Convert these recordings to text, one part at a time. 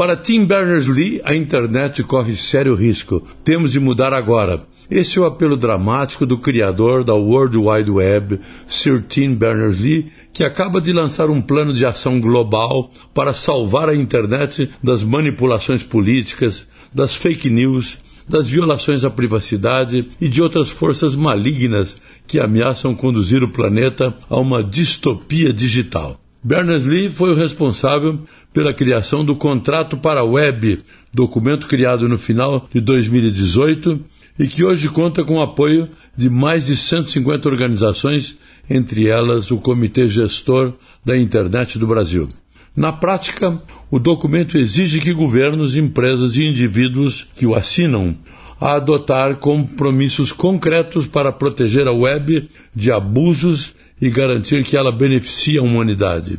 Para Tim Berners-Lee, a internet corre sério risco. Temos de mudar agora. Esse é o apelo dramático do criador da World Wide Web, Sir Tim Berners-Lee, que acaba de lançar um plano de ação global para salvar a internet das manipulações políticas, das fake news, das violações à privacidade e de outras forças malignas que ameaçam conduzir o planeta a uma distopia digital. Berners-Lee foi o responsável pela criação do Contrato para a Web, documento criado no final de 2018 e que hoje conta com o apoio de mais de 150 organizações, entre elas o Comitê Gestor da Internet do Brasil. Na prática, o documento exige que governos, empresas e indivíduos que o assinam a adotar compromissos concretos para proteger a web de abusos e garantir que ela beneficie a humanidade.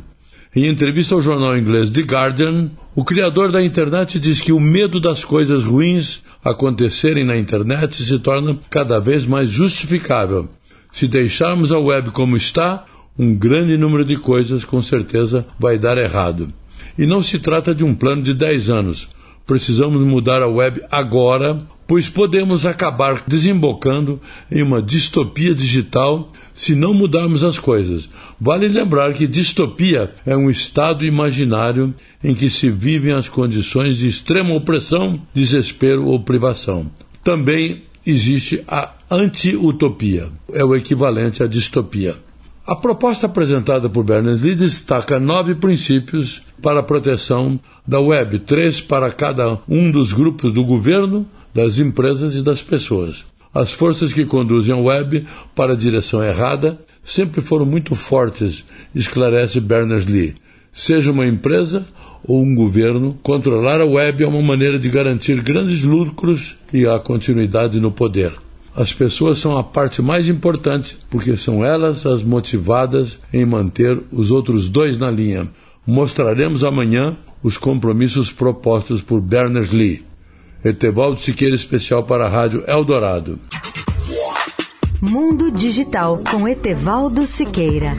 Em entrevista ao jornal inglês The Guardian, o criador da internet diz que o medo das coisas ruins acontecerem na internet se torna cada vez mais justificável. Se deixarmos a web como está, um grande número de coisas com certeza vai dar errado. E não se trata de um plano de 10 anos. Precisamos mudar a web agora pois podemos acabar desembocando em uma distopia digital se não mudarmos as coisas. Vale lembrar que distopia é um estado imaginário em que se vivem as condições de extrema opressão, desespero ou privação. Também existe a anti-utopia, é o equivalente à distopia. A proposta apresentada por Berners-Lee destaca nove princípios para a proteção da web, três para cada um dos grupos do governo, das empresas e das pessoas. As forças que conduzem a web para a direção errada sempre foram muito fortes, esclarece Berners-Lee. Seja uma empresa ou um governo, controlar a web é uma maneira de garantir grandes lucros e a continuidade no poder. As pessoas são a parte mais importante, porque são elas as motivadas em manter os outros dois na linha. Mostraremos amanhã os compromissos propostos por Berners-Lee. Etevaldo Siqueira, especial para a Rádio Eldorado. Mundo Digital com Etevaldo Siqueira.